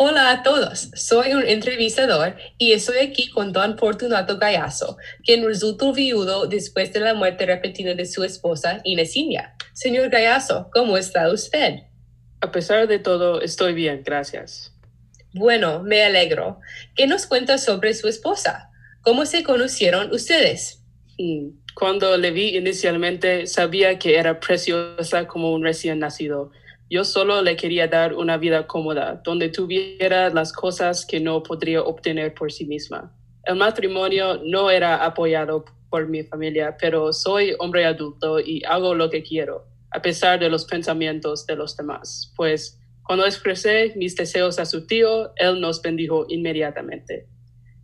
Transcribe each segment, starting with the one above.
Hola a todos, soy un entrevistador y estoy aquí con Don Fortunato Gallazo, quien resultó viudo después de la muerte repentina de su esposa Inesinia. Señor Gallazo, ¿cómo está usted? A pesar de todo, estoy bien, gracias. Bueno, me alegro. ¿Qué nos cuenta sobre su esposa? ¿Cómo se conocieron ustedes? Mm, cuando le vi inicialmente, sabía que era preciosa como un recién nacido yo solo le quería dar una vida cómoda, donde tuviera las cosas que no podría obtener por sí misma. El matrimonio no era apoyado por mi familia, pero soy hombre adulto y hago lo que quiero, a pesar de los pensamientos de los demás. Pues cuando expresé mis deseos a su tío, él nos bendijo inmediatamente.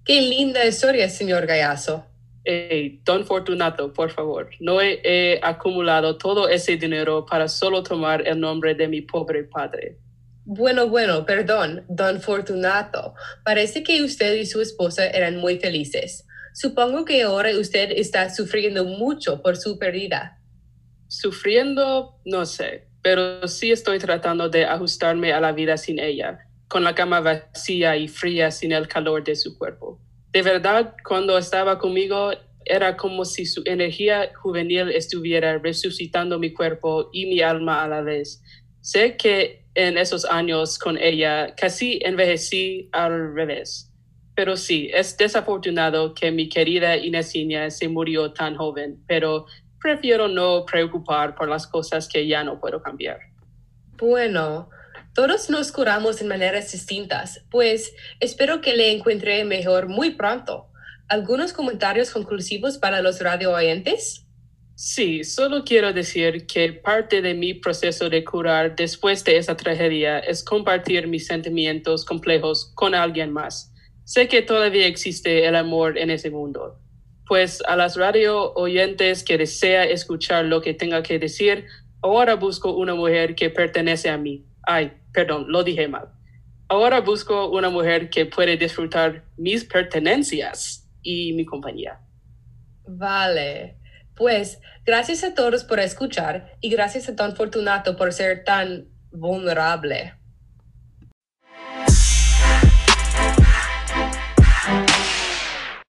Qué linda historia, señor Gallazo. Hey, don Fortunato, por favor, no he, acumulado todo ese dinero para solo tomar el nombre de mi pobre padre. Bueno, bueno, perdón, don Fortunato. Parece que usted y su esposa eran muy felices. Supongo que ahora usted está sufriendo mucho por su pérdida. Sufriendo, no sé, pero sí estoy tratando de ajustarme a la vida sin ella, con la cama vacía y fría sin el calor de su cuerpo de verdad, cuando estaba conmigo, era como si su energía juvenil estuviera resucitando mi cuerpo y mi alma a la vez. Sé que en esos años con ella casi envejecí al revés. Pero sí, es desafortunado que mi querida Inesinia se murió tan joven, pero prefiero no preocupar por las cosas que ya no puedo cambiar. Bueno, todos nos curamos en maneras distintas, pues espero que le encuentre mejor muy pronto. ¿Algunos comentarios conclusivos para los radio oyentes? Sí, solo quiero decir que parte de mi proceso de curar después de esa tragedia es compartir mis sentimientos complejos con alguien más. Sé que todavía existe el amor en ese mundo. Pues a las radio oyentes que desea escuchar lo que tenga que decir, ahora busco una mujer que pertenece a mí. Ay, perdón, lo dije mal. Ahora busco una mujer que puede disfrutar mis pertenencias y mi compañía. Vale. Pues gracias a todos por escuchar y gracias a Don Fortunato por ser tan vulnerable.